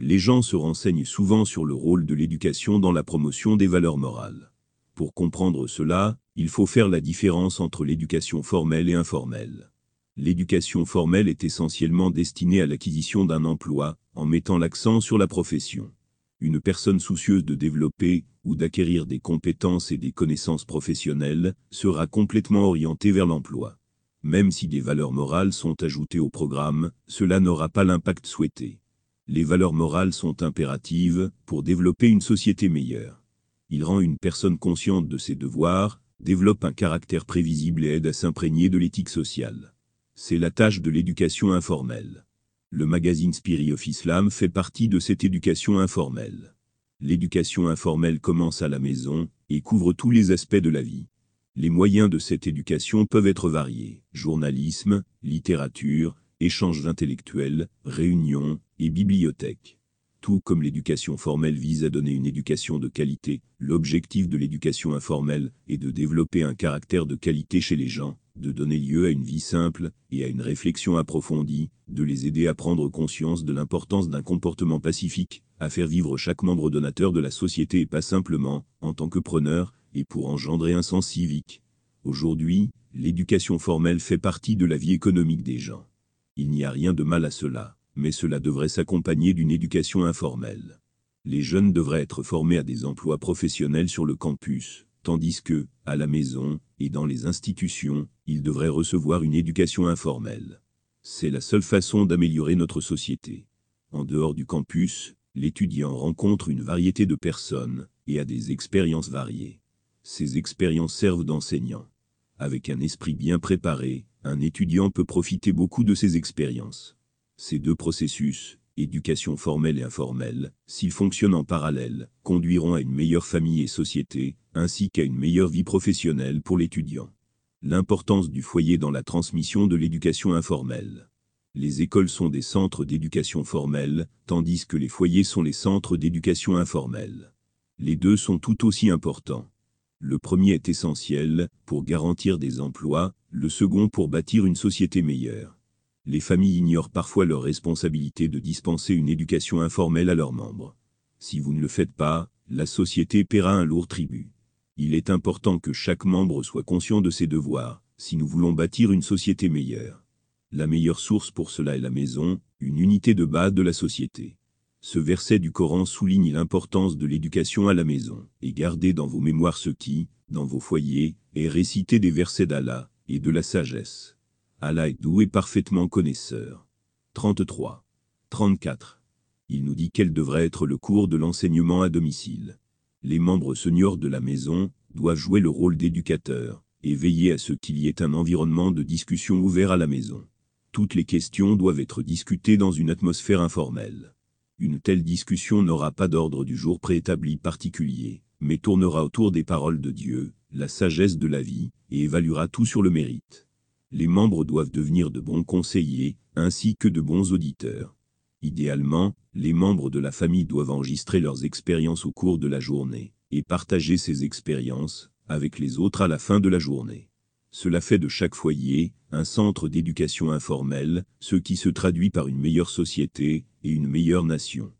Les gens se renseignent souvent sur le rôle de l'éducation dans la promotion des valeurs morales. Pour comprendre cela, il faut faire la différence entre l'éducation formelle et informelle. L'éducation formelle est essentiellement destinée à l'acquisition d'un emploi, en mettant l'accent sur la profession. Une personne soucieuse de développer ou d'acquérir des compétences et des connaissances professionnelles sera complètement orientée vers l'emploi. Même si des valeurs morales sont ajoutées au programme, cela n'aura pas l'impact souhaité. Les valeurs morales sont impératives pour développer une société meilleure. Il rend une personne consciente de ses devoirs, développe un caractère prévisible et aide à s'imprégner de l'éthique sociale. C'est la tâche de l'éducation informelle. Le magazine Spirit of Islam fait partie de cette éducation informelle. L'éducation informelle commence à la maison et couvre tous les aspects de la vie. Les moyens de cette éducation peuvent être variés. Journalisme, littérature, échanges intellectuels, réunions et bibliothèques tout comme l'éducation formelle vise à donner une éducation de qualité, l'objectif de l'éducation informelle est de développer un caractère de qualité chez les gens, de donner lieu à une vie simple et à une réflexion approfondie, de les aider à prendre conscience de l'importance d'un comportement pacifique, à faire vivre chaque membre donateur de la société et pas simplement, en tant que preneur, et pour engendrer un sens civique. Aujourd'hui, l'éducation formelle fait partie de la vie économique des gens. Il n'y a rien de mal à cela mais cela devrait s'accompagner d'une éducation informelle. Les jeunes devraient être formés à des emplois professionnels sur le campus, tandis que, à la maison, et dans les institutions, ils devraient recevoir une éducation informelle. C'est la seule façon d'améliorer notre société. En dehors du campus, l'étudiant rencontre une variété de personnes, et a des expériences variées. Ces expériences servent d'enseignants. Avec un esprit bien préparé, un étudiant peut profiter beaucoup de ces expériences. Ces deux processus, éducation formelle et informelle, s'ils fonctionnent en parallèle, conduiront à une meilleure famille et société, ainsi qu'à une meilleure vie professionnelle pour l'étudiant. L'importance du foyer dans la transmission de l'éducation informelle. Les écoles sont des centres d'éducation formelle, tandis que les foyers sont les centres d'éducation informelle. Les deux sont tout aussi importants. Le premier est essentiel, pour garantir des emplois, le second pour bâtir une société meilleure les familles ignorent parfois leur responsabilité de dispenser une éducation informelle à leurs membres. Si vous ne le faites pas, la société paiera un lourd tribut. Il est important que chaque membre soit conscient de ses devoirs, si nous voulons bâtir une société meilleure. La meilleure source pour cela est la maison, une unité de base de la société. Ce verset du Coran souligne l'importance de l'éducation à la maison, et gardez dans vos mémoires ce qui, dans vos foyers, est récité des versets d'Allah, et de la sagesse. Allah est doux et parfaitement connaisseur. 33. 34. Il nous dit quel devrait être le cours de l'enseignement à domicile. Les membres seniors de la maison doivent jouer le rôle d'éducateur et veiller à ce qu'il y ait un environnement de discussion ouvert à la maison. Toutes les questions doivent être discutées dans une atmosphère informelle. Une telle discussion n'aura pas d'ordre du jour préétabli particulier, mais tournera autour des paroles de Dieu, la sagesse de la vie, et évaluera tout sur le mérite les membres doivent devenir de bons conseillers, ainsi que de bons auditeurs. Idéalement, les membres de la famille doivent enregistrer leurs expériences au cours de la journée, et partager ces expériences avec les autres à la fin de la journée. Cela fait de chaque foyer un centre d'éducation informelle, ce qui se traduit par une meilleure société et une meilleure nation.